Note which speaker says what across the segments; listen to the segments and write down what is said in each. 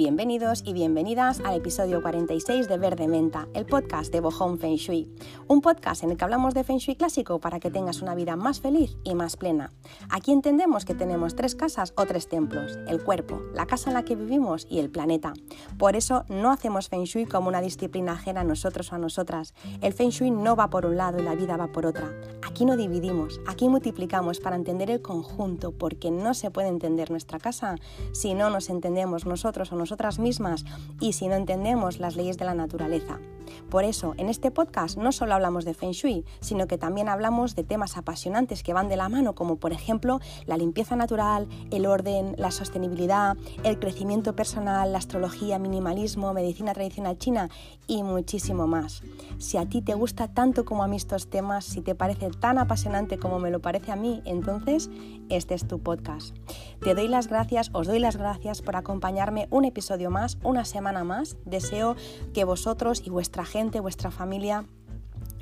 Speaker 1: Bienvenidos y bienvenidas al episodio 46 de Verde Menta, el podcast de Bohong Feng Shui. Un podcast en el que hablamos de Feng Shui clásico para que tengas una vida más feliz y más plena. Aquí entendemos que tenemos tres casas o tres templos, el cuerpo, la casa en la que vivimos y el planeta. Por eso no hacemos Feng Shui como una disciplina ajena a nosotros o a nosotras. El Feng Shui no va por un lado y la vida va por otra. Aquí no dividimos, aquí multiplicamos para entender el conjunto, porque no se puede entender nuestra casa si no nos entendemos nosotros o nosotras mismas y si no entendemos las leyes de la naturaleza. Por eso, en este podcast no solo hablamos de Feng Shui, sino que también hablamos de temas apasionantes que van de la mano, como por ejemplo la limpieza natural, el orden, la sostenibilidad, el crecimiento personal, la astrología, minimalismo, medicina tradicional china y muchísimo más. Si a ti te gusta tanto como a mí estos temas, si te parece tan apasionante como me lo parece a mí, entonces este es tu podcast. Te doy las gracias, os doy las gracias por acompañarme un episodio más, una semana más. Deseo que vosotros y vuestra gente, vuestra familia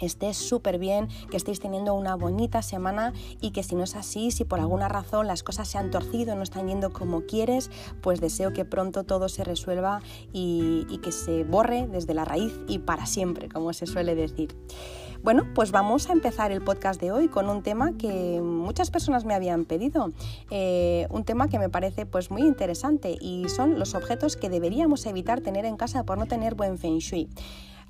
Speaker 1: esté súper bien, que estéis teniendo una bonita semana y que si no es así, si por alguna razón las cosas se han torcido, no están yendo como quieres, pues deseo que pronto todo se resuelva y, y que se borre desde la raíz y para siempre, como se suele decir. Bueno, pues vamos a empezar el podcast de hoy con un tema que muchas personas me habían pedido, eh, un tema que me parece pues muy interesante y son los objetos que deberíamos evitar tener en casa por no tener buen feng shui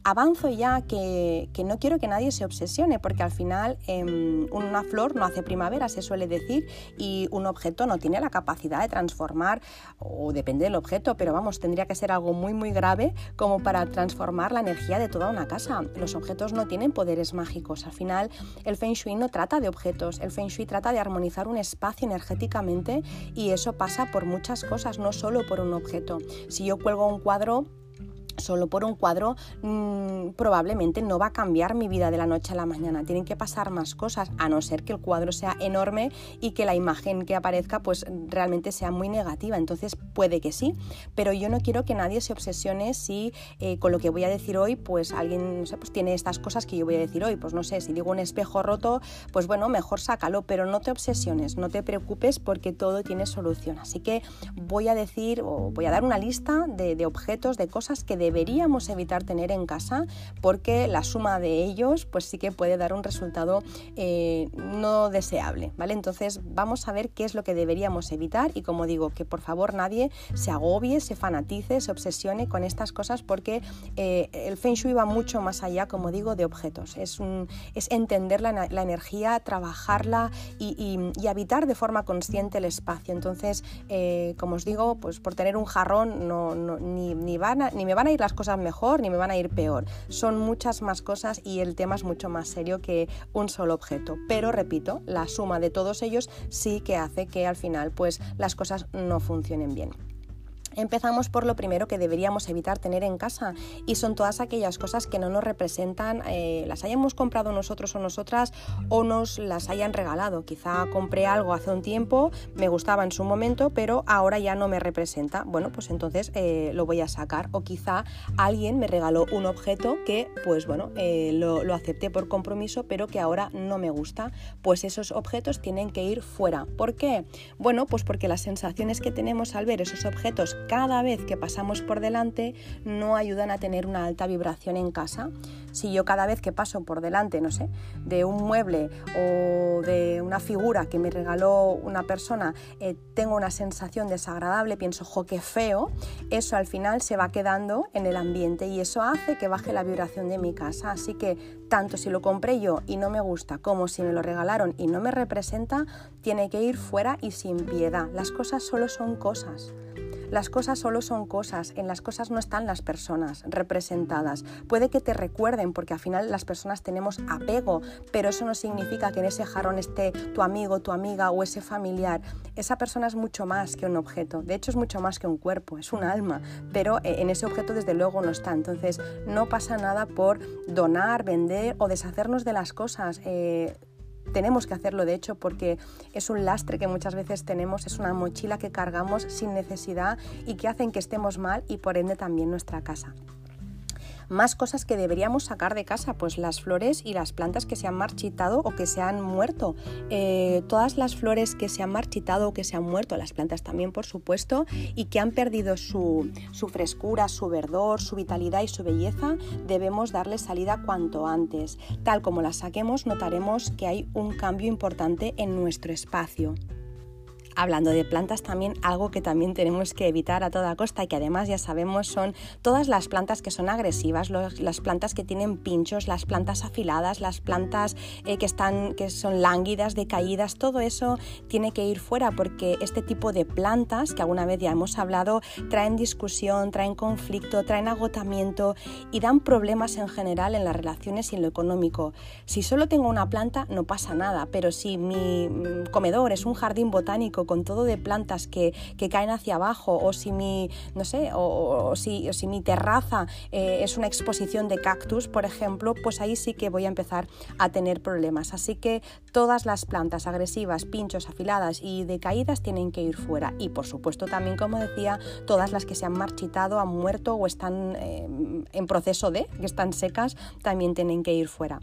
Speaker 1: avanzo ya que, no quiero que nadie se obsesione, porque al final em, una flor no hace primavera, se suele decir, y un objeto no tiene la capacidad de transformar, o depende del objeto, pero vamos, tendría que ser algo muy, muy grave como para transformar la energía de toda una casa. Los objetos no tienen poderes mágicos. Al final, el Feng Shui no trata de objetos, el Feng Shui trata de armonizar un espacio energéticamente y eso pasa por muchas cosas, no solo por un objeto. Si yo cuelgo un cuadro, solo por un cuadro mm, probablemente no va a cambiar mi vida de la noche a la mañana. Tienen que pasar más cosas, a no ser que el cuadro sea enorme y que la imagen que aparezca pues realmente sea muy negativa. Entonces puede que sí, pero yo no quiero que nadie se obsesione si eh, con lo que voy a decir hoy pues alguien no sé, pues tiene estas cosas que yo voy a decir hoy. Pues no sé, si digo un espejo roto, pues bueno, mejor sácalo, pero no te obsesiones, no te preocupes porque todo tiene solución. Así que voy a decir o voy a dar una lista de, de objetos, de cosas que de deberíamos evitar tener en casa porque la suma de ellos pues sí que puede dar un resultado eh, no deseable, ¿vale? Entonces vamos a ver qué es lo que deberíamos evitar y como digo, que por favor nadie se agobie, se fanatice, se obsesione con estas cosas porque eh, el Feng Shui va mucho más allá, como digo, de objetos. Es, un, es entender la, energía, trabajarla y, habitar de forma consciente el espacio. Entonces, eh, como os digo, pues por tener un jarrón no, ni, ni, van ni me van a ir las cosas mejor ni me van a ir peor. Son muchas más cosas y el tema es mucho más serio que un solo objeto. Pero repito, la suma de todos ellos sí que hace que al final pues las cosas no funcionen bien. Empezamos por lo primero que deberíamos evitar tener en casa y son todas aquellas cosas que no nos representan, eh, las hayamos comprado nosotros o nosotras o nos las hayan regalado. Quizá compré algo hace un tiempo, me gustaba en su momento, pero ahora ya no me representa. Bueno, pues entonces eh, lo voy a sacar. O quizá alguien me regaló un objeto que, pues bueno, eh, lo, lo acepté por compromiso, pero que ahora no me gusta. Pues esos objetos tienen que ir fuera. ¿Por qué? Bueno, pues porque las sensaciones que tenemos al ver esos objetos cada vez que pasamos por delante no ayudan a tener una alta vibración en casa. Si yo cada vez que paso por delante, no sé, de un mueble o de una figura que me regaló una persona, eh, tengo una sensación desagradable, pienso, jo, qué feo, eso al final se va quedando en el ambiente y eso hace que baje la vibración de mi casa. Así que tanto si lo compré yo y no me gusta como si me lo regalaron y no me representa, tiene que ir fuera y sin piedad. Las cosas solo son cosas. Las cosas solo son cosas, en las cosas no están las personas representadas. Puede que te recuerden porque al final las personas tenemos apego, pero eso no significa que en ese jarrón esté tu amigo, tu amiga o ese familiar. Esa persona es mucho más que un objeto, de hecho es mucho más que un cuerpo, es un alma, pero eh, en ese objeto desde luego no está. Entonces no pasa nada por donar, vender o deshacernos de las cosas. Eh, tenemos que hacerlo de hecho porque es un lastre que muchas veces tenemos, es una mochila que cargamos sin necesidad y que hacen que estemos mal y por ende también nuestra casa. Más cosas que deberíamos sacar de casa, pues las flores y las plantas que se han marchitado o que se han muerto. Eh, todas las flores que se han marchitado o que se han muerto, las plantas también por supuesto, y que han perdido su, frescura, su verdor, su vitalidad y su belleza, debemos darles salida cuanto antes. Tal como las saquemos, notaremos que hay un cambio importante en nuestro espacio hablando de plantas también, algo que también tenemos que evitar a toda costa y que además ya sabemos son todas las plantas que son agresivas, las plantas que tienen pinchos, las plantas afiladas, las plantas eh, que, están, que son lánguidas, decaídas, todo eso tiene que ir fuera porque este tipo de plantas, que alguna vez ya hemos hablado, traen discusión, traen conflicto, traen agotamiento y dan problemas en general en las relaciones y en lo económico. Si solo tengo una planta no pasa nada, pero si mi mm, comedor es un jardín botánico con todo de plantas que, caen hacia abajo, o si mi, no sé, o, si, si, mi terraza eh, es una exposición de cactus, por ejemplo, pues ahí sí que voy a empezar a tener problemas. Así que todas las plantas agresivas, pinchos, afiladas y decaídas tienen que ir fuera. Y por supuesto también, como decía, todas las que se han marchitado, han muerto o están eh, en proceso de, que están secas, también tienen que ir fuera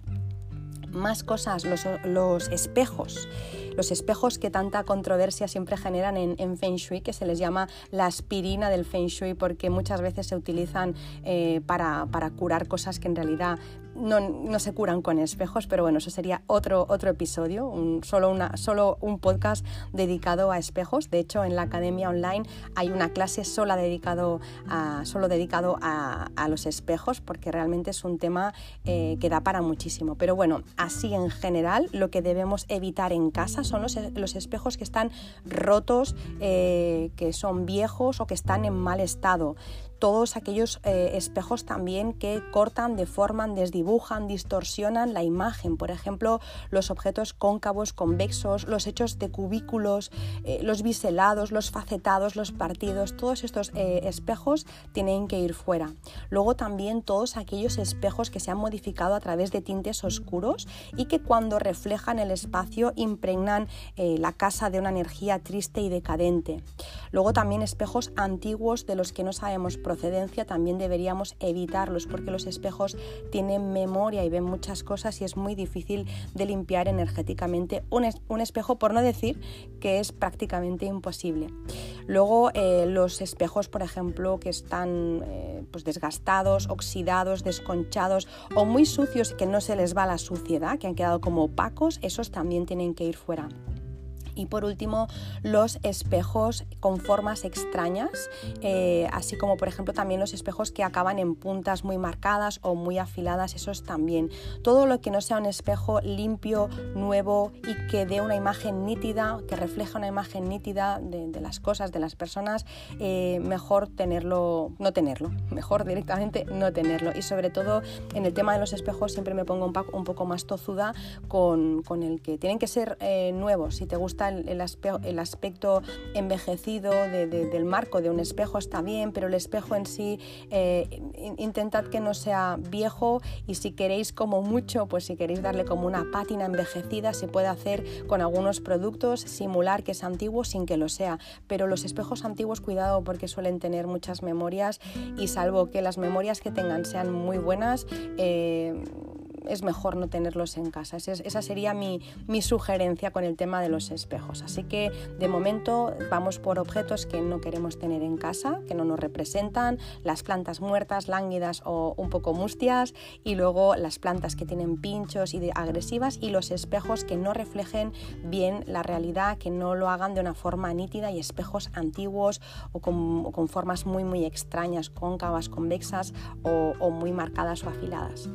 Speaker 1: más cosas, los, espejos. Los espejos que tanta controversia siempre generan en, Feng Shui, que se les llama la aspirina del Feng Shui, porque muchas veces se utilizan eh, para curar cosas que en realidad no, se curan con espejos, pero bueno, eso sería otro, otro episodio, un, solo, solo un podcast dedicado a espejos. De hecho, en la academia online hay una clase sola dedicado a, solo dedicado a, los espejos, porque realmente es un tema eh, que da para muchísimo. Pero bueno, así en general, lo que debemos evitar en casa son los, los espejos que están rotos, eh, que son viejos o que están en mal estado todos aquellos eh, espejos también que cortan, deforman, desdibujan, distorsionan la imagen. Por ejemplo, los objetos cóncavos, convexos, los hechos de cubículos, eh, los biselados, los facetados, los partidos, todos estos eh, espejos tienen que ir fuera. Luego también todos aquellos espejos que se han modificado a través de tintes oscuros y que cuando reflejan el espacio impregnan la casa de una energía triste y decadente. Luego también espejos antiguos de los que no sabemos procedencia también deberíamos evitarlos porque los espejos tienen memoria y ven muchas cosas y es muy difícil de limpiar energéticamente un, espejo, por no decir que es prácticamente imposible. Luego eh, los espejos, por ejemplo, que están eh, pues desgastados, oxidados, desconchados o muy sucios y que no se les va la suciedad, que han quedado como opacos, esos también tienen que ir fuera. Y por último, los espejos con formas extrañas, eh, así como por ejemplo también los espejos que acaban en puntas muy marcadas o muy afiladas, esos también. Todo lo que no sea un espejo limpio, nuevo y que dé una imagen nítida, que refleja una imagen nítida de, las cosas, de las personas, eh, mejor tenerlo, no tenerlo, mejor directamente no tenerlo. Y sobre todo en el tema de los espejos siempre me pongo un, poco más tozuda con, el que tienen que ser eh, nuevos. Si te gusta el, aspecto envejecido del marco de un espejo está bien, pero el espejo en sí eh, intentad que no sea viejo y si queréis como mucho, pues si queréis darle como una pátina envejecida, se puede hacer con algunos productos, simular que es antiguo sin que lo sea, pero los espejos antiguos cuidado porque suelen tener muchas memorias y salvo que las memorias que tengan sean muy buenas, eh, es mejor no tenerlos en casa. Esa sería mi, sugerencia con el tema de los espejos. Así que de momento vamos por objetos que no queremos tener en casa, que no nos representan, las plantas muertas, lánguidas o un poco mustias y luego las plantas que tienen pinchos y agresivas y los espejos que no reflejen bien la realidad, que no lo hagan de una forma nítida y espejos antiguos o con, formas muy muy extrañas, cóncavas, convexas o muy marcadas o afiladas.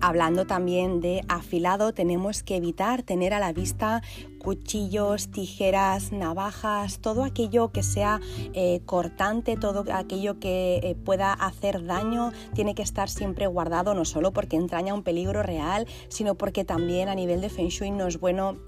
Speaker 1: Hablando también de afilado, tenemos que evitar tener a la vista cuchillos, tijeras, navajas, todo aquello que sea eh, cortante, todo aquello que eh, pueda hacer daño, tiene que estar siempre guardado, no solo porque entraña un peligro real, sino porque también a nivel de Feng Shui no es bueno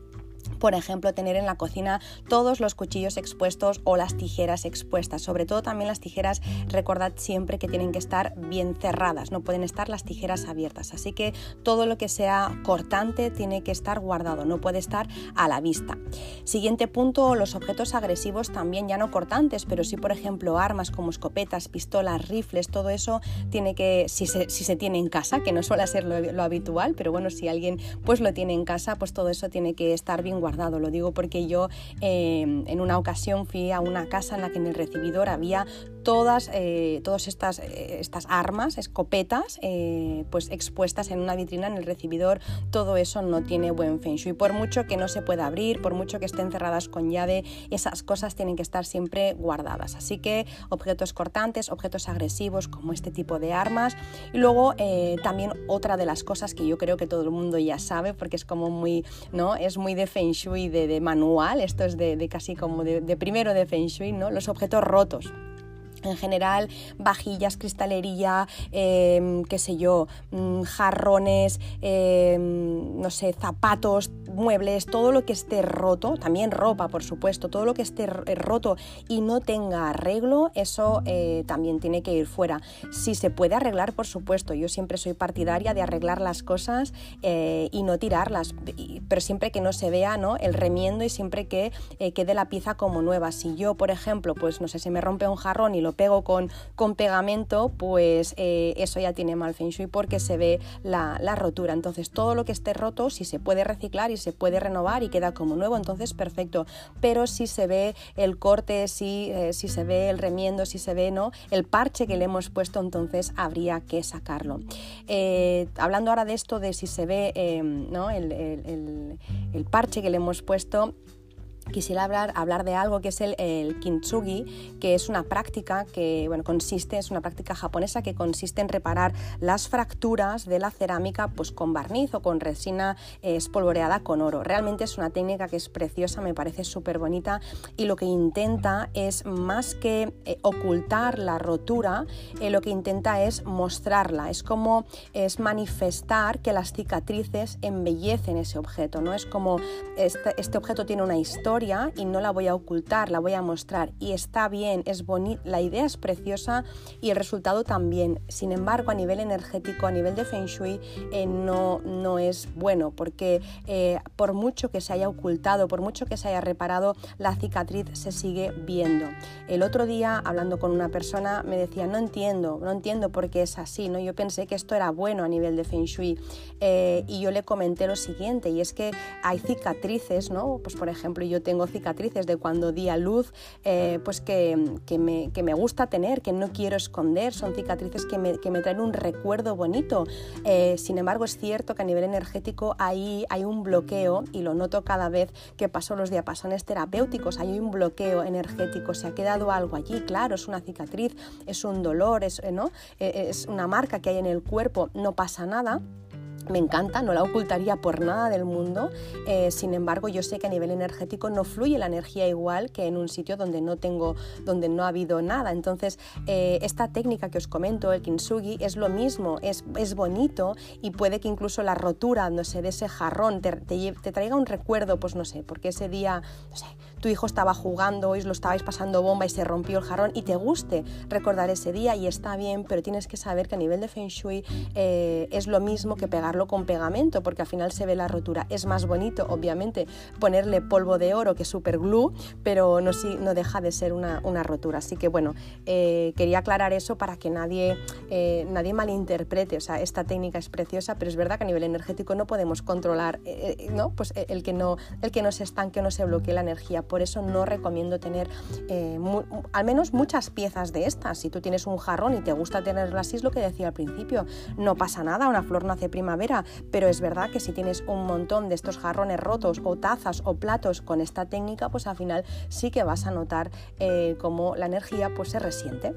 Speaker 1: por ejemplo, tener en la cocina todos los cuchillos expuestos o las tijeras expuestas. Sobre todo también las tijeras, recordad siempre que tienen que estar bien cerradas, no pueden estar las tijeras abiertas. Así que todo lo que sea cortante tiene que estar guardado, no puede estar a la vista. Siguiente punto, los objetos agresivos también ya no cortantes, pero sí, por ejemplo, armas como escopetas, pistolas, rifles, todo eso tiene que, si se, si se tiene en casa, que no suele ser lo, habitual, pero bueno, si alguien pues lo tiene en casa, pues todo eso tiene que estar bien guardado guardado. Lo digo porque yo em, en una ocasión fui a una casa en la que en el recibidor había todas, eh, todas estas, eh, estas armas, escopetas, eh, pues expuestas en una vitrina en el recibidor. Todo eso no tiene buen feng shui. Por mucho que no se pueda abrir, por mucho que estén cerradas con llave, esas cosas tienen que estar siempre guardadas. Así que objetos cortantes, objetos agresivos como este tipo de armas. Y luego también otra de las cosas que yo creo que todo el mundo ya sabe, porque es como muy, ¿no? Es muy de feng shui de, manual, esto es de, casi como de, de, primero de Feng Shui, ¿no? los objetos rotos en general vajillas, cristalería, em, qué sé yo, mm, jarrones, em, no sé, zapatos, muebles, todo lo que esté roto, también ropa, por supuesto, todo lo que esté eh, roto y no tenga arreglo, eso eh, también tiene que ir fuera. Si se puede arreglar, por supuesto, yo siempre soy partidaria de arreglar las cosas eh, y no tirarlas, pero siempre que no se vea ¿no? el remiendo y siempre que quede la pieza como nueva. Si yo, por ejemplo, pues no sé, se me rompe un jarrón y lo pego con, con pegamento, pues eso ya tiene mal feng shui porque se ve la, la rotura. Entonces, todo lo que esté roto, si se puede reciclar y se puede renovar y queda como nuevo, entonces perfecto. Pero si se ve el corte, si, eh, si se ve el remiendo, si se ve ¿no? el parche que le hemos puesto, entonces habría que sacarlo. Eh, hablando ahora de esto, de si se ve eh, ¿no? el, el parche que le hemos puesto, quisiera hablar, hablar de algo que es el, el, kintsugi, que es una práctica que bueno, consiste, es una práctica japonesa que consiste en reparar las fracturas de la cerámica pues, con barniz o con resina eh, espolvoreada con oro. Realmente es una técnica que es preciosa, me parece súper bonita y lo que intenta es más que eh, ocultar la rotura, eh, lo que intenta es mostrarla, es como es manifestar que las cicatrices embellecen ese objeto, ¿no? Es como este, este objeto tiene una historia, y no la voy a ocultar, la voy a mostrar y está bien, es bonita, la idea es preciosa y el resultado también. Sin embargo, a nivel energético, a nivel de Feng Shui, eh, no, no es bueno porque eh, por mucho que se haya ocultado, por mucho que se haya reparado, la cicatriz se sigue viendo. El otro día, hablando con una persona, me decía, no entiendo, no entiendo por qué es así, ¿no? Yo pensé que esto era bueno a nivel de Feng Shui eh, y yo le comenté lo siguiente y es que hay cicatrices, ¿no? Pues por ejemplo, yo tengo cicatrices de cuando di a luz, eh, pues que, me, que, me, gusta tener, que no quiero esconder, son cicatrices que me, que me traen un recuerdo bonito. Eh, sin embargo, es cierto que a nivel energético ahí hay un bloqueo y lo noto cada vez que paso los diapasones terapéuticos, hay un bloqueo energético, se ha quedado algo allí, claro, es una cicatriz, es un dolor, es, ¿no? Eh, es una marca que hay en el cuerpo, no pasa nada me encanta, no la ocultaría por nada del mundo, eh, sin embargo yo sé que a nivel energético no fluye la energía igual que en un sitio donde no tengo, donde no ha habido nada. Entonces eh, esta técnica que os comento, el kintsugi, es lo mismo, es, es bonito y puede que incluso la rotura, no sé, de ese jarrón te, te, traiga un recuerdo, pues no sé, porque ese día, no sé, tu hijo estaba jugando y lo estabais pasando bomba y se rompió el jarrón y te guste recordar ese día y está bien, pero tienes que saber que a nivel de feng shui eh, es lo mismo que pegar con pegamento porque al final se ve la rotura. Es más bonito, obviamente, ponerle polvo de oro que super glue, pero no, no deja de ser una, rotura. Así que bueno, eh, quería aclarar eso para que nadie, eh, nadie malinterprete. O sea, esta técnica es preciosa, pero es verdad que a nivel energético no podemos controlar ¿no? Pues el, que no, el que no se estanque o no se bloquee la energía. Por eso no recomiendo tener al menos muchas piezas de estas. Si tú tienes un jarrón y te gusta tenerlas es lo que decía al principio. No pasa nada, una flor no hace primavera pero es verdad que si tienes un montón de estos jarrones rotos o tazas o platos con esta técnica, pues al final sí que vas a notar eh, cómo la energía pues se resiente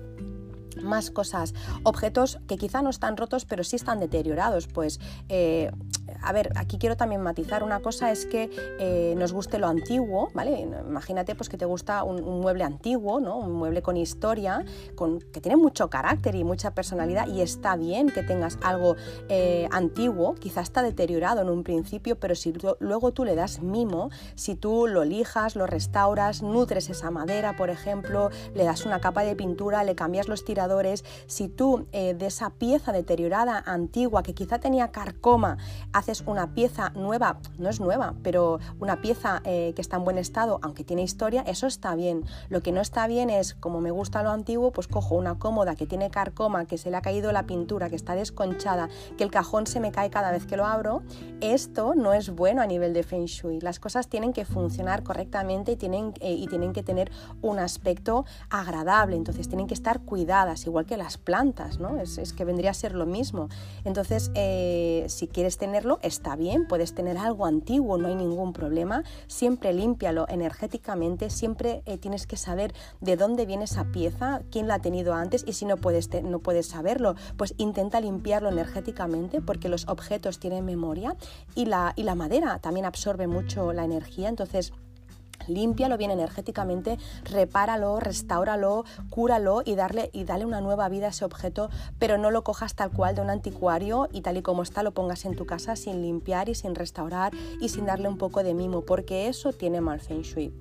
Speaker 1: más cosas, objetos que quizá no están rotos pero sí están deteriorados, pues eh, a ver, aquí quiero también matizar. Una cosa es que eh, nos guste lo antiguo, ¿vale? Imagínate pues que te gusta un, mueble antiguo, ¿no? Un mueble con historia, con, que tiene mucho carácter y mucha personalidad y está bien que tengas algo eh, antiguo, quizás está deteriorado en un principio, pero si luego tú le das mimo, si tú lo lijas, lo restauras, nutres esa madera, por ejemplo, le das una capa de pintura, le cambias los tiradores, si tú eh, de esa pieza deteriorada, antigua, que quizá tenía carcoma, haces una pieza nueva, no es nueva, pero una pieza eh, que está en buen estado, aunque tiene historia, eso está bien. Lo que no está bien es, como me gusta lo antiguo, pues cojo una cómoda que tiene carcoma, que se le ha caído la pintura, que está desconchada, que el cajón se me cae cada vez que lo abro. Esto no es bueno a nivel de Feng Shui. Las cosas tienen que funcionar correctamente y tienen, eh, y tienen que tener un aspecto agradable, entonces tienen que estar cuidadas, igual que las plantas, ¿no? Es, que vendría a ser lo mismo. Entonces, eh, si quieres tenerlo, está bien, puedes tener algo antiguo, no hay ningún problema, siempre límpialo energéticamente, siempre eh, tienes que saber de dónde viene esa pieza, quién la ha tenido antes y si no puedes, no puedes saberlo, pues intenta limpiarlo energéticamente porque los objetos tienen memoria y la, y la madera también absorbe mucho la energía, entonces límpialo bien energéticamente, repáralo, restauralo, cúralo y darle, y dale una nueva vida a ese objeto, pero no lo cojas tal cual de un anticuario y tal y como está lo pongas en tu casa sin limpiar y sin restaurar y sin darle un poco de mimo, porque eso tiene mal feng shui.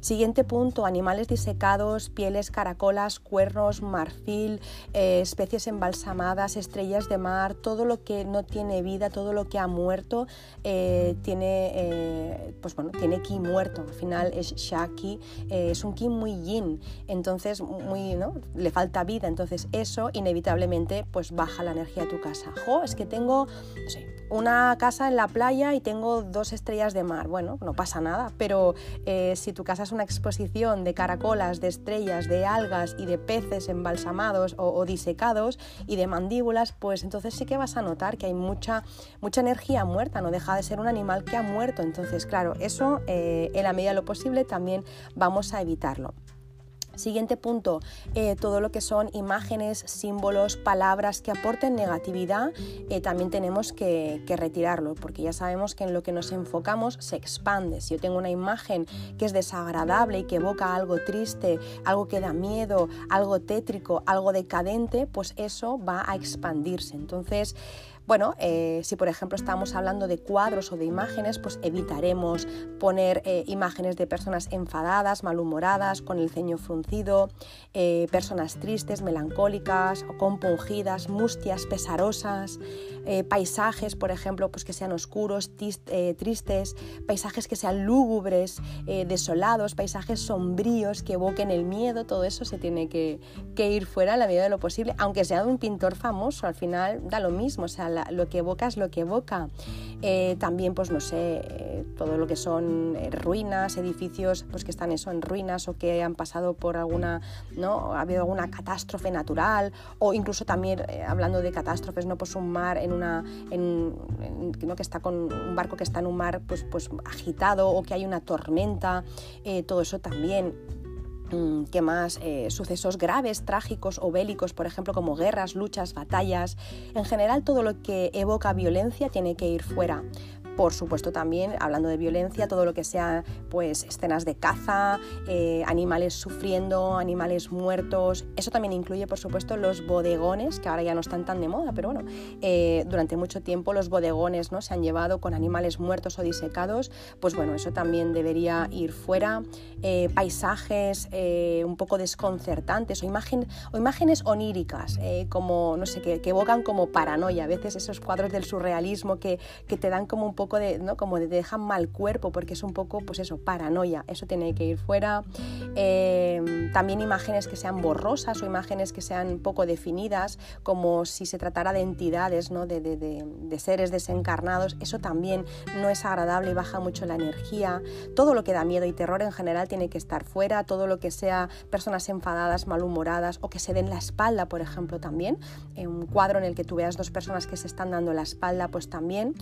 Speaker 1: Siguiente punto, animales disecados, pieles, caracolas, cuernos, marfil, eh, especies embalsamadas, estrellas de mar, todo lo que no tiene vida, todo lo que ha muerto, eh, tiene, eh, pues bueno, tiene ki muerto. Al final es shaki, es un ki muy yin, entonces muy, ¿no? le falta vida. Entonces eso inevitablemente pues baja la energía de tu casa. Es que tengo, no sé, una casa en la playa y tengo dos estrellas de mar. Bueno, no pasa nada, pero si tu casa una exposición de caracolas, de estrellas, de algas y de peces embalsamados o, disecados y de mandíbulas, pues entonces sí que vas a notar que hay mucha, mucha energía muerta, no deja de ser un animal que ha muerto. Entonces, claro, eso eh, en la medida de lo posible también vamos a evitarlo. Siguiente punto, eh, todo lo que son imágenes, símbolos, palabras que aporten negatividad, eh, también tenemos que, retirarlo, porque ya sabemos que en lo que nos enfocamos se expande. Si yo tengo una imagen que es desagradable y que evoca algo triste, algo que da miedo, algo tétrico, algo decadente, pues eso va a expandirse. Entonces, bueno, eh, si por ejemplo estamos hablando de cuadros o de imágenes, pues evitaremos poner eh, imágenes de personas enfadadas, malhumoradas, con el ceño fruncido, eh, personas tristes, melancólicas o compungidas, mustias, pesarosas, paisajes, por ejemplo, pues que sean oscuros, tristes, paisajes que sean lúgubres, desolados, paisajes sombríos que evoquen el miedo, todo eso se tiene que, ir fuera a la medida de lo posible, aunque sea de un pintor famoso, al final da lo mismo, lo que evoca es lo que evoca. Eh, también, pues no sé, eh, todo lo que son eh, ruinas, edificios pues que están eso en ruinas o que han pasado por alguna, ¿no? Ha habido alguna catástrofe natural o incluso también, hablando de catástrofes, ¿no? Pues un mar en una, en, ¿no? que está con un barco que está en un mar pues, pues agitado o que hay una tormenta, todo eso también ¿Qué más? Eh, sucesos graves, trágicos o bélicos, por ejemplo, como guerras, luchas, batallas. En general, todo lo que evoca violencia tiene que ir fuera por supuesto también hablando de violencia, todo lo que sea pues escenas de caza, eh, animales sufriendo, animales muertos, eso también incluye por supuesto los bodegones, que ahora ya no están tan de moda, pero bueno, eh, durante mucho tiempo los bodegones ¿no? se han llevado con animales muertos o disecados, pues bueno, eso también debería ir fuera, eh, paisajes un poco desconcertantes o, imagen, o imágenes oníricas, como, no sé, que, evocan como paranoia, a veces esos cuadros del surrealismo que, que te dan como un poco de, ¿no? como de te dejan mal cuerpo, porque es un poco, pues eso, paranoia, eso tiene que ir fuera. Eh, también imágenes que sean borrosas o imágenes que sean poco definidas, como si se tratara de entidades, ¿no? de, de, de, seres desencarnados, eso también no es agradable y baja mucho la energía. Todo lo que da miedo y terror en general tiene que estar fuera, todo lo que sea personas enfadadas, malhumoradas o que se den la espalda, por ejemplo, también. En un cuadro en el que tú veas dos personas que se están dando la espalda, pues también.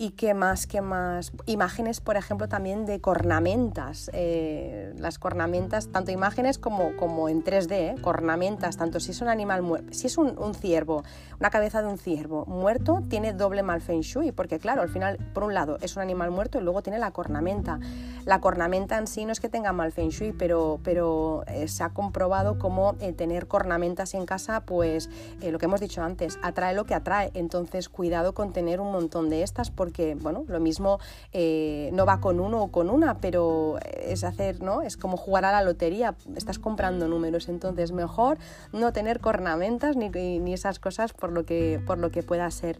Speaker 1: ¿Y qué más? ¿Qué más? Imágenes, por ejemplo, también de cornamentas. Eh, las cornamentas, tanto imágenes como, como en 3D, ¿eh? cornamentas, tanto si es un animal muerto, si es un, ciervo, una cabeza de un ciervo muerto, tiene doble mal feng shui, porque claro, al final, por un lado, es un animal muerto y luego tiene la cornamenta. La cornamenta en sí no es que tenga mal feng shui, pero, pero eh, se ha comprobado como tener cornamentas en casa, pues lo que hemos dicho antes, atrae lo que atrae. Entonces, cuidado con tener un montón de estas, porque, bueno, lo mismo eh, no va con uno o con una, pero es hacer, ¿no? Es como jugar a la lotería, estás comprando números, entonces mejor no tener cornamentas ni, ni esas cosas por lo que, por lo que pueda ser.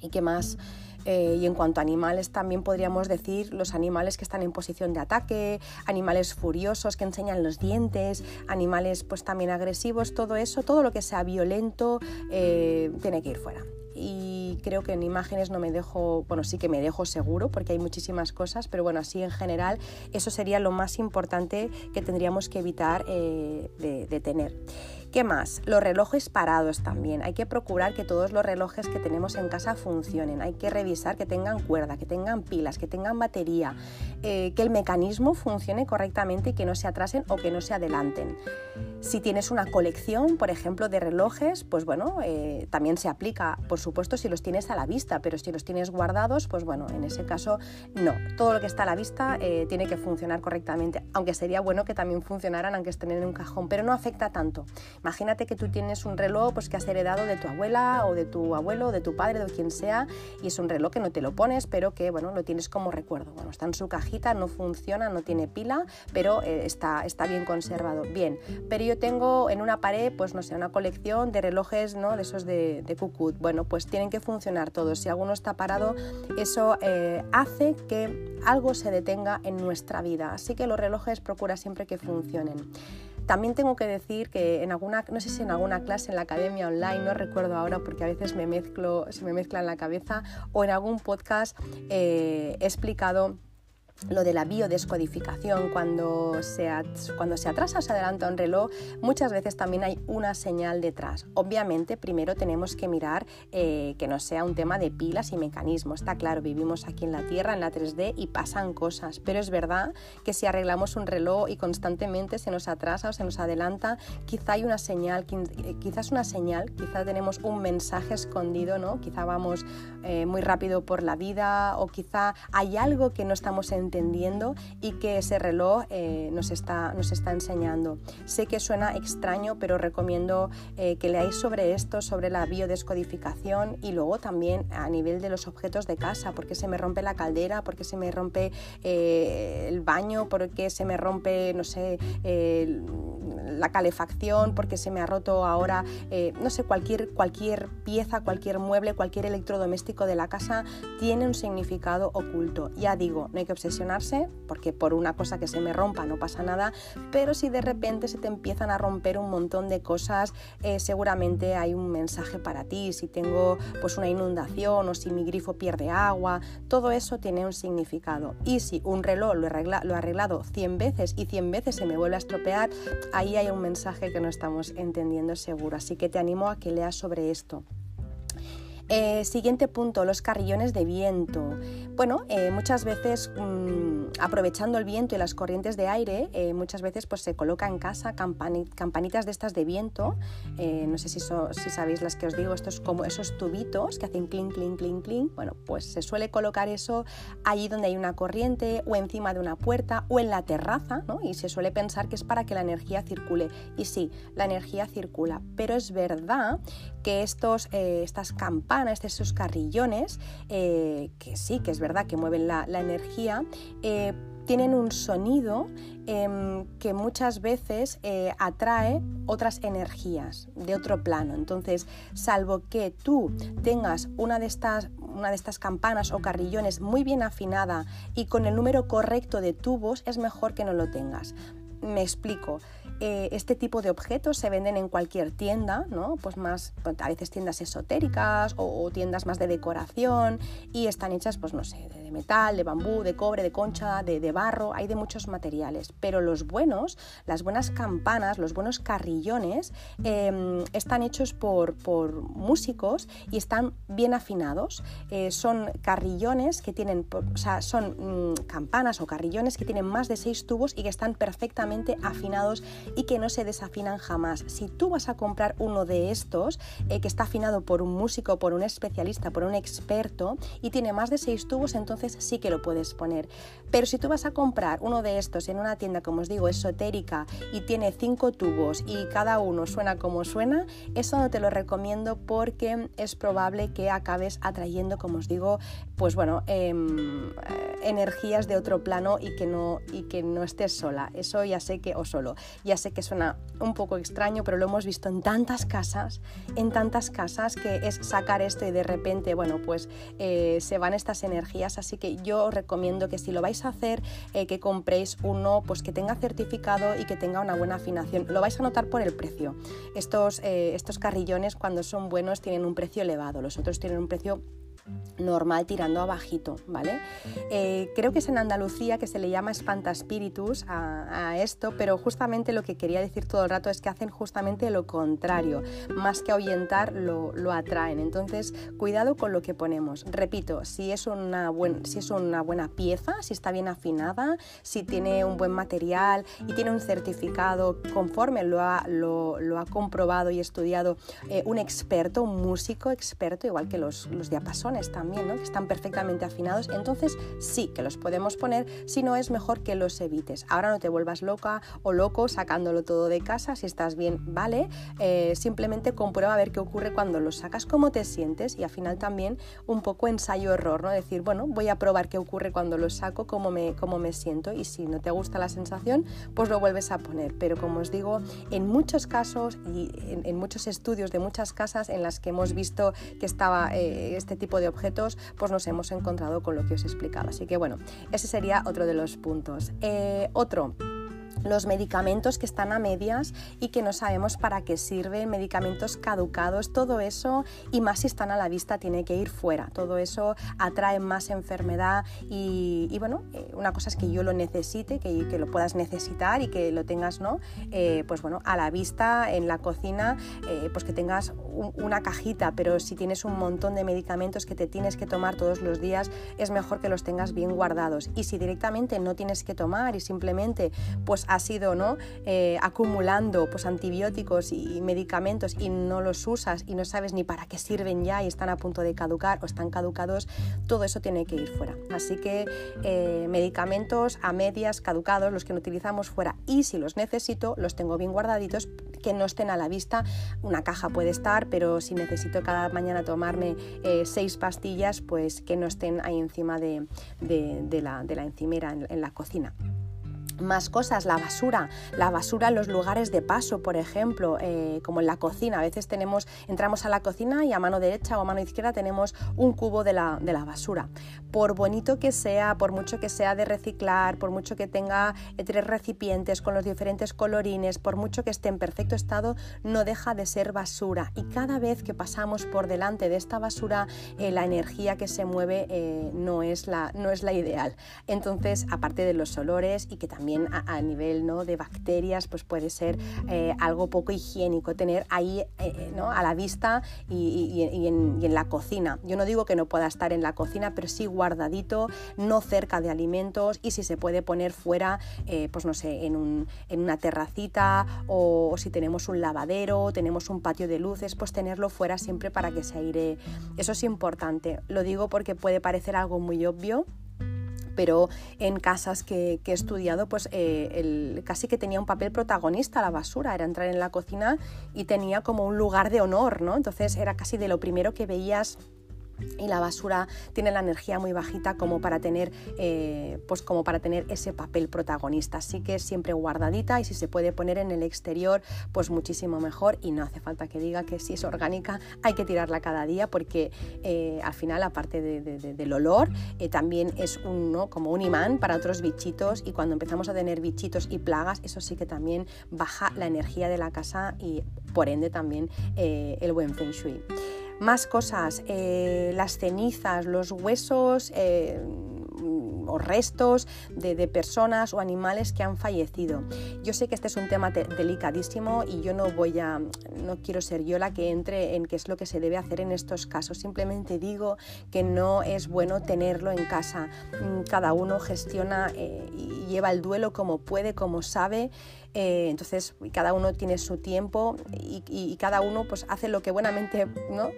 Speaker 1: ¿Y qué más? Eh, y en cuanto a animales, también podríamos decir los animales que están en posición de ataque, animales furiosos que enseñan los dientes, animales pues también agresivos, todo eso, todo lo que sea violento eh, tiene que ir fuera y creo que en imágenes no me dejo, bueno, sí que me dejo seguro porque hay muchísimas cosas, pero bueno, así en general eso sería lo más importante que tendríamos que evitar eh, de tener. ¿Qué más? Los relojes parados también. Hay que procurar que todos los relojes que tenemos en casa funcionen. Hay que revisar que tengan cuerda, que tengan pilas, que tengan batería, eh, que el mecanismo funcione correctamente y que no se atrasen o que no se adelanten. Si tienes una colección, por ejemplo, de relojes, pues bueno, eh, también se aplica, por supuesto, si los tienes a la vista, pero si los tienes guardados, pues bueno, en ese caso no. Todo lo que está a la vista eh, tiene que funcionar correctamente, aunque sería bueno que también funcionaran aunque estén en un cajón, pero no afecta tanto. Imagínate que tú tienes un reloj pues, que has heredado de tu abuela o de tu abuelo, de tu padre, de quien sea, y es un reloj que no te lo pones, pero que bueno, lo tienes como recuerdo. Bueno, está en su cajita, no funciona, no tiene pila, pero eh, está, está bien conservado. Bien, pero yo tengo en una pared, pues no sé, una colección de relojes, ¿no? De esos de, de Cucut. Bueno, pues tienen que funcionar todos. Si alguno está parado, eso eh, hace que algo se detenga en nuestra vida. Así que los relojes procura siempre que funcionen. También tengo que decir que en alguna, no sé si en alguna clase en la academia online, no recuerdo ahora porque a veces me mezclo, se me mezcla en la cabeza, o en algún podcast eh, he explicado lo de la biodescodificación, cuando se, cuando se atrasa o se adelanta un reloj, muchas veces también hay una señal detrás. Obviamente, primero tenemos que mirar eh, que no sea un tema de pilas y mecanismos. Está claro, vivimos aquí en la Tierra, en la 3D, y pasan cosas, pero es verdad que si arreglamos un reloj y constantemente se nos atrasa o se nos adelanta, quizá hay una señal, eh, quizás una señal, quizá tenemos un mensaje escondido, ¿no? Quizá vamos eh, muy rápido por la vida o quizá hay algo que no estamos entendiendo entendiendo y que ese reloj eh, nos, está, nos está enseñando. Sé que suena extraño, pero recomiendo eh, que leáis sobre esto, sobre la biodescodificación y luego también a nivel de los objetos de casa, porque se me rompe la caldera, porque se me rompe eh, el baño, porque se me rompe, no sé, la calefacción, porque se me ha roto ahora, no sé, cualquier, cualquier pieza, cualquier mueble, cualquier electrodoméstico de la casa tiene un significado oculto. Ya digo, no hay que porque por una cosa que se me rompa no pasa nada, pero si de repente se te empiezan a romper un montón de cosas, eh, seguramente hay un mensaje para ti. Si tengo pues una inundación o si mi grifo pierde agua, todo eso tiene un significado. Y si un reloj lo, arregla, lo he arreglado 100 veces y 100 veces se me vuelve a estropear, ahí hay un mensaje que no estamos entendiendo seguro. Así que te animo a que leas sobre esto. Eh, siguiente punto, los carrillones de viento. Bueno, eh, muchas veces mm, aprovechando el viento y las corrientes de aire, eh, muchas veces pues, se coloca en casa campanitas de estas de viento. no sé si, si, sabéis las que os digo, estos como esos tubitos que hacen clink, clink, clink, clink. Bueno, pues se suele colocar eso allí donde hay una corriente o encima de una puerta o en la terraza, ¿no? Y se suele pensar que es para que la energía circule. Y sí, la energía circula, pero es verdad que estos, estas campanas estos carrillones, eh, que sí, que es verdad que mueven la, energía, eh, tienen un sonido em, que muchas veces eh, atrae otras energías de otro plano. Entonces, salvo que tú tengas una de estas una de estas campanas o carrillones muy bien afinada y con el número correcto de tubos, es mejor que no lo tengas. Me explico. Eh, este tipo de objetos se venden en cualquier tienda, ¿no? Pues más, a veces tiendas esotéricas o, tiendas más de decoración y están hechas, pues no sé, de, metal, de bambú, de cobre, de concha, de, barro, hay de muchos materiales. Pero los buenos, las buenas campanas, los buenos carrillones, em, están hechos por, por, músicos y están bien afinados. Eh, son carrillones que tienen, o sea, son mm, campanas o carrillones que tienen más de seis tubos y que están perfectamente afinados y que no se desafinan jamás. Si tú vas a comprar uno de estos, eh, que está afinado por un músico, por un especialista, por un experto y tiene más de seis tubos, entonces sí que lo puedes poner. Pero si tú vas a comprar uno de estos en una tienda, como os digo, esotérica y tiene cinco tubos y cada uno suena como suena, eso no te lo recomiendo porque es probable que acabes atrayendo, como os digo, pues bueno, em, eh, energías de otro plano y que no y que no estés sola. Eso ya sé que o solo. Sé que suena un poco extraño, pero lo hemos visto en tantas casas, en tantas casas que es sacar esto y de repente, bueno, pues eh, se van estas energías. Así que yo os recomiendo que si lo vais a hacer, eh, que compréis uno pues que tenga certificado y que tenga una buena afinación. Lo vais a notar por el precio. Estos, eh, estos carrillones cuando son buenos tienen un precio elevado, los otros tienen un precio normal tirando abajito, ¿vale? Eh, creo que es en Andalucía que se le llama espantaspíritus a, a esto, pero justamente lo que quería decir todo el rato es que hacen justamente lo contrario, más que ahuyentar lo, lo atraen. Entonces, cuidado con lo que ponemos. Repito, si es, una buen, si es una buena pieza, si está bien afinada, si tiene un buen material y tiene un certificado conforme lo ha, lo, ha comprobado y estudiado eh, un experto, un músico experto, igual que los diapasones, también, ¿no? que están perfectamente afinados, entonces sí que los podemos poner, si no es mejor que los evites. Ahora no te vuelvas loca o loco sacándolo todo de casa, si estás bien, vale, eh, simplemente comprueba a ver qué ocurre cuando los sacas, cómo te sientes y al final también un poco ensayo-error, ¿no? decir, bueno, voy a probar qué ocurre cuando los saco, cómo me, cómo me siento y si no te gusta la sensación, pues lo vuelves a poner. Pero como os digo, en muchos casos y en, muchos estudios de muchas casas en las que hemos visto que estaba eh, este tipo de objetos, pues nos hemos encontrado con lo que os he explicado. Así que bueno, ese sería otro de los puntos. Eh, otro, los medicamentos que están a medias y que no sabemos para qué sirven, medicamentos caducados, todo eso, y más si están a la vista, tiene que ir fuera. Todo eso atrae más enfermedad y, bueno, eh, una cosa es que yo lo necesite, que, que, lo puedas necesitar y que lo tengas, ¿no? Eh, pues bueno, a la vista, en la cocina, eh, pues que tengas una cajita, pero si tienes un montón de medicamentos que te tienes que tomar todos los días, es mejor que los tengas bien guardados. Y si directamente no tienes que tomar y simplemente pues has ido ¿no? Eh, acumulando pues, antibióticos y medicamentos y no los usas y no sabes ni para qué sirven ya y están a punto de caducar o están caducados, todo eso tiene que ir fuera. Así que eh, medicamentos a medias, caducados, los que no utilizamos fuera y si los necesito, los tengo bien guardaditos, que no estén a la vista. Una caja puede estar, pero si necesito cada mañana tomarme eh, seis pastillas, pues que no estén ahí encima de, la, encimera en la cocina. Más cosas, la basura, la basura en los lugares de paso, por ejemplo, eh, como en la cocina. A veces tenemos, entramos a la cocina y a mano derecha o a mano izquierda tenemos un cubo de la, de la basura. Por bonito que sea, por mucho que sea de reciclar, por mucho que tenga eh, tres recipientes con los diferentes colorines, por mucho que esté en perfecto estado, no deja de ser basura. Y cada vez que pasamos por delante de esta basura, eh, la energía que se mueve no, es la, no es la ideal. Entonces, aparte de los olores y que también a, nivel ¿no? de bacterias pues puede ser eh, algo poco higiénico tener ahí eh, eh, ¿no? a la vista y, en, la cocina. Yo no digo que no pueda estar en la cocina, pero sí guardadito, no cerca de alimentos y si se puede poner fuera, pues no sé, en, un, en una terracita o, o si tenemos un lavadero, tenemos un patio de luces, pues tenerlo fuera siempre para que se aire. Eso es importante. Lo digo porque puede parecer algo muy obvio, pero en casas que, he estudiado, pues eh, casi que tenía un papel protagonista la basura, era entrar en la cocina y tenía como un lugar de honor, ¿no? Entonces era casi de lo primero que veías y la basura tiene la energía muy bajita como para tener eh, pues como para tener ese papel protagonista. Así que siempre guardadita y si se puede poner en el exterior pues muchísimo mejor. Y no hace falta que diga que si es orgánica hay que tirarla cada día porque eh, al final aparte del olor eh, también es un, como un imán para otros bichitos. Y cuando empezamos a tener bichitos y plagas eso sí que también baja la energía de la casa y por ende también el buen feng shui. Más cosas, eh, las cenizas, los huesos eh, o restos de, personas o animales que han fallecido. Yo sé que este es un tema delicadísimo y yo no voy a, no quiero ser yo la que entre en qué es lo que se debe hacer en estos casos. Simplemente digo que no es bueno tenerlo en casa. Mm, cada uno gestiona eh, y lleva el duelo como puede, como sabe. Eh, entonces, cada uno tiene su tiempo y, cada uno pues, hace lo que buenamente ¿no?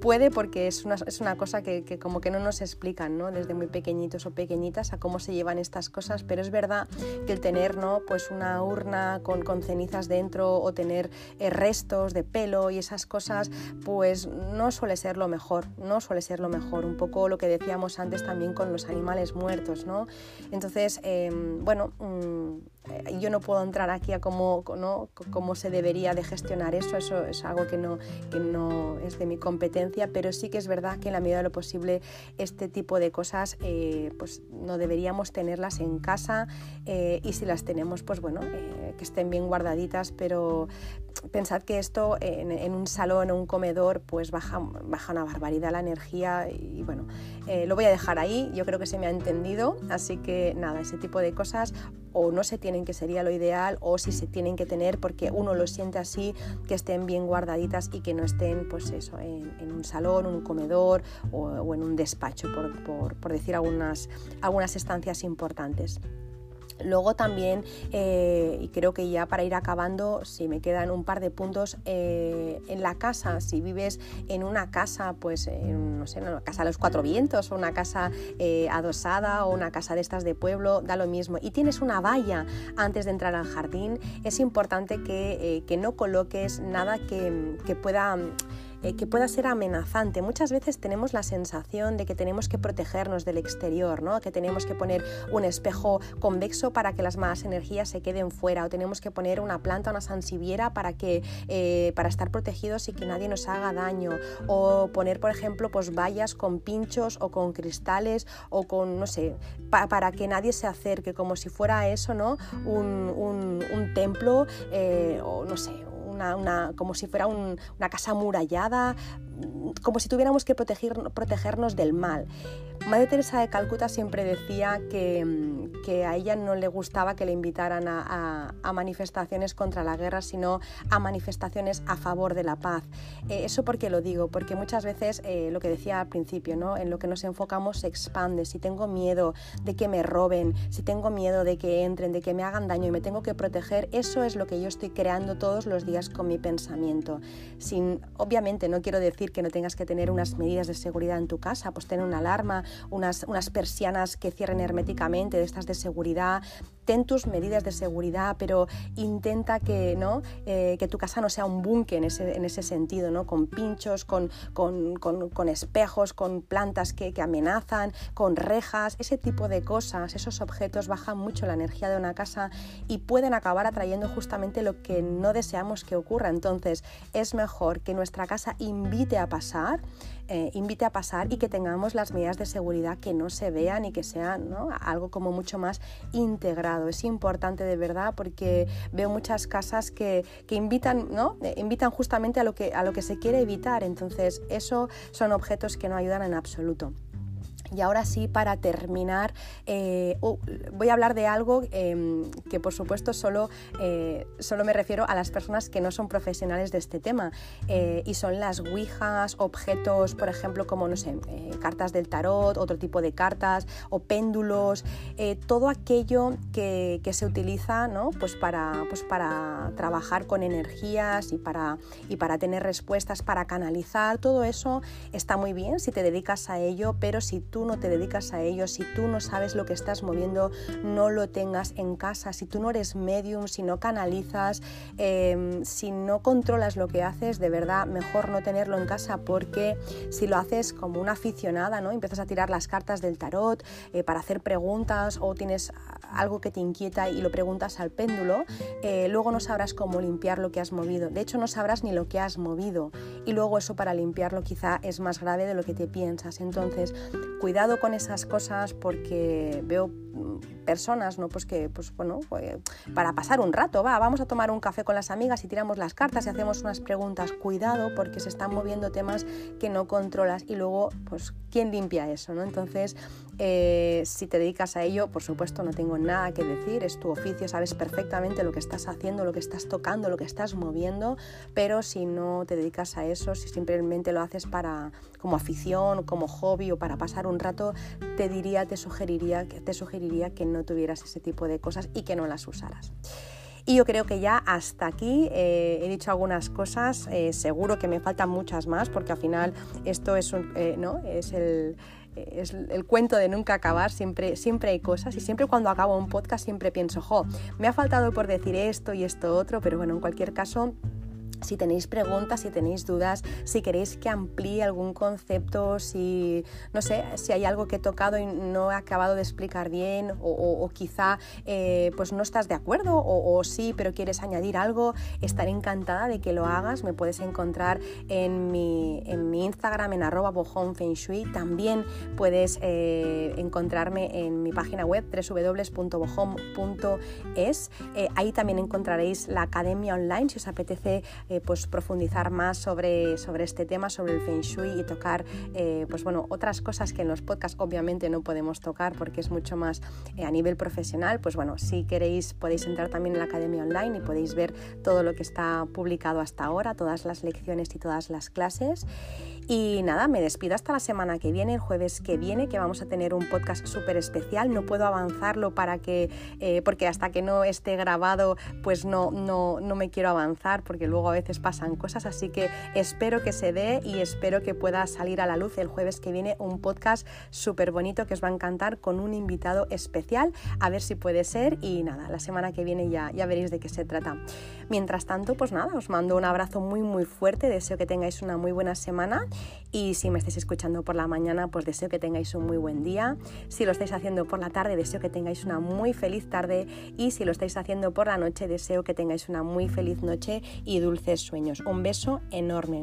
Speaker 1: puede porque es una, es una cosa que, como que no nos explican ¿no? desde muy pequeñitos o pequeñitas a cómo se llevan estas cosas, pero es verdad que el tener ¿no? pues una urna con, con cenizas dentro o tener eh, restos de pelo y esas cosas, pues no suele ser lo mejor, no suele ser lo mejor, un poco lo que decíamos antes también con los animales muertos, ¿no? Entonces, em, bueno, mm, yo no puedo entrar aquí a cómo, ¿no? cómo se debería de gestionar eso, eso es algo que no, que no es de mi competencia, pero sí que es verdad que en la medida de lo posible este tipo de cosas eh, pues no deberíamos tenerlas en casa eh, y si las tenemos pues bueno, que estén bien guardaditas, pero pensad que esto en, un salón o un comedor pues baja, baja una barbaridad la energía y bueno, lo voy a dejar ahí, yo creo que se me ha entendido, así que nada, ese tipo de cosas o no se tienen que sería lo ideal o si se tienen que tener porque uno lo siente así, que estén bien guardaditas y que no estén pues eso, en, un salón, un comedor o, en un despacho, por, por decir algunas, algunas estancias importantes. Luego también, eh, y creo que ya para ir acabando, si me quedan un par de puntos, eh, en la casa, si vives en una casa, pues no sé, una casa a los cuatro vientos, o una casa eh, adosada, o una casa de estas de pueblo, da lo mismo, y tienes una valla antes de entrar al jardín, es importante que, no coloques nada que, que pueda eh, que pueda ser amenazante. Muchas veces tenemos la sensación de que tenemos que protegernos del exterior, ¿no? que tenemos que poner un espejo convexo para que las malas energías se queden fuera o tenemos que poner una planta, una sansiviera para, que, eh, para estar protegidos y que nadie nos haga daño o poner, por ejemplo, pues vallas con pinchos o con cristales o con, no sé, para que nadie se acerque, como si fuera eso, ¿no? Un, un, templo eh, o no sé, como si fuera una casa amurallada, como si tuviéramos que protegernos del mal. Madre Teresa de Calcuta siempre decía que, que, a ella no le gustaba que le invitaran a, manifestaciones contra la guerra, sino a manifestaciones a favor de la paz. Eh, ¿Eso por qué lo digo? Porque muchas veces, eh, lo que decía al principio, ¿no? en lo que nos enfocamos se expande. Si tengo miedo de que me roben, si tengo miedo de que entren, de que me hagan daño y me tengo que proteger, eso es lo que yo estoy creando todos los días con mi pensamiento. Sin, obviamente no quiero decir que no tengas que tener unas medidas de seguridad en tu casa, pues tener una alarma, unas, unas persianas que cierren herméticamente, de estas de seguridad, ten tus medidas de seguridad, pero intenta que, ¿no? Eh, que tu casa no sea un búnker en ese, en ese sentido, ¿no? con pinchos, con, con, con, espejos, con plantas que, que, amenazan, con rejas, ese tipo de cosas, esos objetos bajan mucho la energía de una casa y pueden acabar atrayendo justamente lo que no deseamos que ocurra. Entonces es mejor que nuestra casa invite a pasar eh, invite a pasar y que tengamos las medidas de seguridad que no se vean y que sean algo como mucho más integrado. Es importante de verdad porque veo muchas casas que, invitan, ¿no? Eh, invitan justamente a lo, que, a lo que se quiere evitar. Entonces, eso son objetos que no ayudan en absoluto. Y ahora sí, para terminar, eh, voy a hablar de algo em, que por supuesto solo, eh, solo me refiero a las personas que no son profesionales de este tema eh, y son las ouijas, objetos, por ejemplo, como, no sé, cartas del tarot, otro tipo de cartas o péndulos, todo aquello que, se utiliza ¿no? pues para, pues para trabajar con energías y para, y para tener respuestas, para canalizar, todo eso está muy bien si te dedicas a ello, pero si tú no te dedicas a ello, si tú no sabes lo que estás moviendo, no lo tengas en casa, si tú no eres medium, si no canalizas, em, si no controlas lo que haces, de verdad mejor no tenerlo en casa porque si lo haces como una aficionada, ¿no? empiezas a tirar las cartas del tarot eh, para hacer preguntas o tienes algo que te inquieta y lo preguntas al péndulo, eh, luego no sabrás cómo limpiar lo que has movido. De hecho, no sabrás ni lo que has movido. Y luego eso para limpiarlo quizá es más grave de lo que te piensas. Entonces, cuidado con esas cosas porque veo personas, ¿no? Pues que, pues bueno, pues, para pasar un rato, va, vamos a tomar un café con las amigas y tiramos las cartas y hacemos unas preguntas. Cuidado porque se están moviendo temas que no controlas y luego, pues, ¿quién limpia eso, no? Entonces, eh, si te dedicas a ello, por supuesto, no tengo nada que decir, es tu oficio, sabes perfectamente lo que estás haciendo, lo que estás tocando, lo que estás moviendo, pero si no te dedicas a eso, si simplemente lo haces para como afición, como hobby o para pasar un rato, te diría, te sugeriría, te sugeriría que no tuvieras ese tipo de cosas y que no las usaras. Y yo creo que ya hasta aquí eh, he dicho algunas cosas, eh, seguro que me faltan muchas más, porque al final esto es, eh, ¿no? es el es el cuento de nunca acabar, siempre, siempre hay cosas y siempre cuando acabo un podcast siempre pienso, jo, me ha faltado por decir esto y esto otro, pero bueno, en cualquier caso si tenéis preguntas, si tenéis dudas, si queréis que amplíe algún concepto, si no sé, si hay algo que he tocado y no he acabado de explicar bien, o, quizá eh, pues no estás de acuerdo, o, sí, pero quieres añadir algo, estaré encantada de que lo hagas. Me puedes encontrar en mi, en mi Instagram en arroba Shui. También puedes eh, encontrarme en mi página web www.bohom.es. Eh, ahí también encontraréis la academia online si os apetece eh, pues profundizar más sobre, sobre este tema, sobre el Feng Shui y tocar eh, pues bueno, otras cosas que en los podcasts obviamente no podemos tocar porque es mucho más eh, a nivel profesional. Pues bueno, si queréis podéis entrar también en la academia online y podéis ver todo lo que está publicado hasta ahora, todas las lecciones y todas las clases. Y nada, me despido hasta la semana que viene, el jueves que viene, que vamos a tener un podcast súper especial. No puedo avanzarlo para que, eh, porque hasta que no esté grabado, pues no, no, no me quiero avanzar, porque luego a veces pasan cosas. Así que espero que se dé y espero que pueda salir a la luz el jueves que viene un podcast súper bonito que os va a encantar con un invitado especial. A ver si puede ser. Y nada, la semana que viene ya, ya veréis de qué se trata. Mientras tanto, pues nada, os mando un abrazo muy, muy fuerte. Deseo que tengáis una muy buena semana y si me estáis escuchando por la mañana, pues deseo que tengáis un muy buen día. Si lo estáis haciendo por la tarde, deseo que tengáis una muy feliz tarde. Y si lo estáis haciendo por la noche, deseo que tengáis una muy feliz noche y dulces sueños. Un beso enorme.